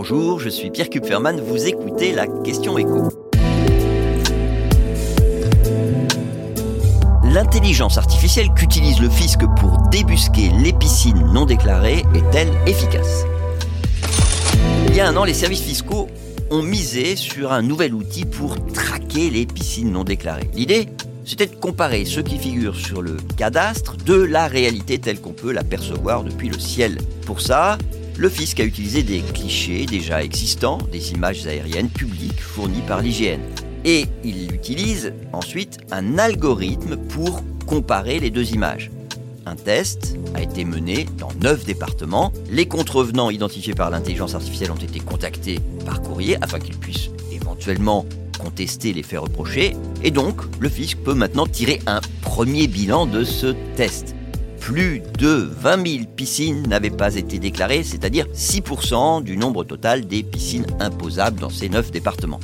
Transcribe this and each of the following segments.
Bonjour, je suis Pierre Kupferman, vous écoutez la question écho. L'intelligence artificielle qu'utilise le fisc pour débusquer les piscines non déclarées est-elle efficace? Il y a un an, les services fiscaux ont misé sur un nouvel outil pour traquer les piscines non déclarées. L'idée, c'était de comparer ce qui figure sur le cadastre de la réalité telle qu'on peut l'apercevoir depuis le ciel. Pour ça, le fisc a utilisé des clichés déjà existants, des images aériennes publiques fournies par l'IGN. Et il utilise ensuite un algorithme pour comparer les deux images. Un test a été mené dans neuf départements. Les contrevenants identifiés par l'intelligence artificielle ont été contactés par courrier afin qu'ils puissent éventuellement contester les faits reprochés. Et donc, le fisc peut maintenant tirer un premier bilan de ce test. Plus de 20 000 piscines n'avaient pas été déclarées, c'est-à-dire 6% du nombre total des piscines imposables dans ces neuf départements.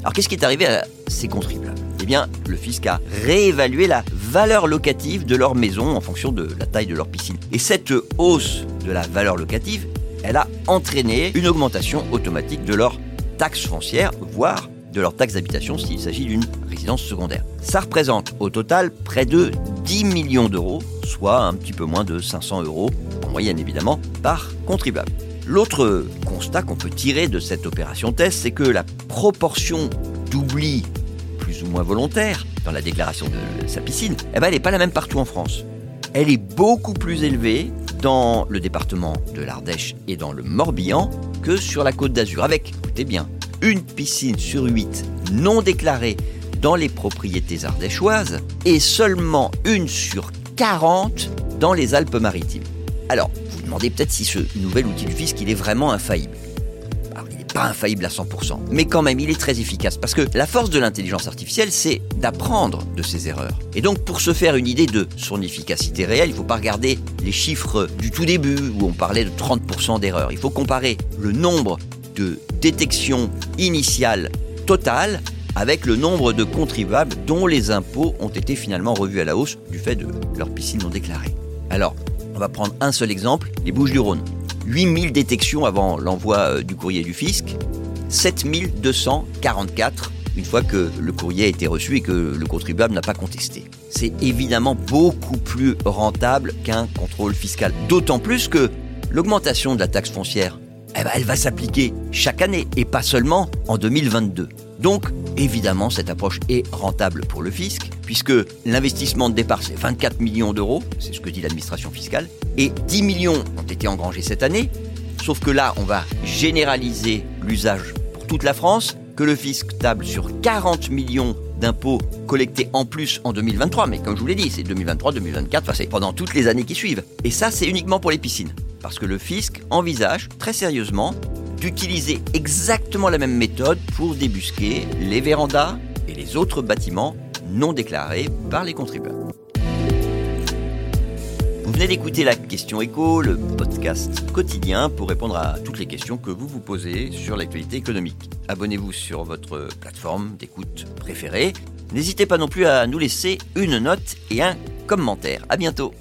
Alors qu'est-ce qui est arrivé à ces contribuables? Eh bien, le fisc a réévalué la valeur locative de leur maison en fonction de la taille de leur piscine. Et cette hausse de la valeur locative, elle a entraîné une augmentation automatique de leur taxe foncière, voire de leur taxe d'habitation s'il s'agit d'une résidence secondaire. Ça représente au total près de 10 millions d'euros, soit un petit peu moins de 500 euros, en moyenne évidemment, par contribuable. L'autre constat qu'on peut tirer de cette opération test, c'est que la proportion d'oubli plus ou moins volontaire dans la déclaration de sa piscine, eh ben, elle n'est pas la même partout en France. Elle est beaucoup plus élevée dans le département de l'Ardèche et dans le Morbihan que sur la côte d'Azur, avec, écoutez bien, une piscine sur huit non déclarée dans les propriétés ardéchoises et seulement une sur 40 dans les Alpes-Maritimes. Alors, demandez peut-être si ce nouvel outil du fisc il est vraiment infaillible. Il n'est pas infaillible à 100%, mais quand même, il est très efficace parce que la force de l'intelligence artificielle, c'est d'apprendre de ses erreurs. Et donc, pour se faire une idée de son efficacité réelle, il ne faut pas regarder les chiffres du tout début où on parlait de 30% d'erreurs. Il faut comparer le nombre de détections initiales totales avec le nombre de contribuables dont les impôts ont été finalement revus à la hausse du fait de leur piscine non déclarée. Alors, on va prendre un seul exemple, les Bouches du Rhône. 8000 détections avant l'envoi euh, du courrier du fisc, 7244 une fois que le courrier a été reçu et que le contribuable n'a pas contesté. C'est évidemment beaucoup plus rentable qu'un contrôle fiscal. D'autant plus que l'augmentation de la taxe foncière, eh ben, elle va s'appliquer chaque année et pas seulement en 2022. Donc, évidemment, cette approche est rentable pour le fisc, puisque l'investissement de départ, c'est 24 millions d'euros, c'est ce que dit l'administration fiscale, et 10 millions ont été engrangés cette année, sauf que là, on va généraliser l'usage pour toute la France, que le fisc table sur 40 millions d'impôts collectés en plus en 2023, mais comme je vous l'ai dit, c'est 2023, 2024, enfin c'est pendant toutes les années qui suivent. Et ça, c'est uniquement pour les piscines, parce que le fisc envisage très sérieusement d'utiliser exactement la même méthode pour débusquer les vérandas et les autres bâtiments non déclarés par les contribuables. Vous venez d'écouter la question écho, le podcast quotidien pour répondre à toutes les questions que vous vous posez sur l'actualité économique. Abonnez-vous sur votre plateforme d'écoute préférée. N'hésitez pas non plus à nous laisser une note et un commentaire. À bientôt.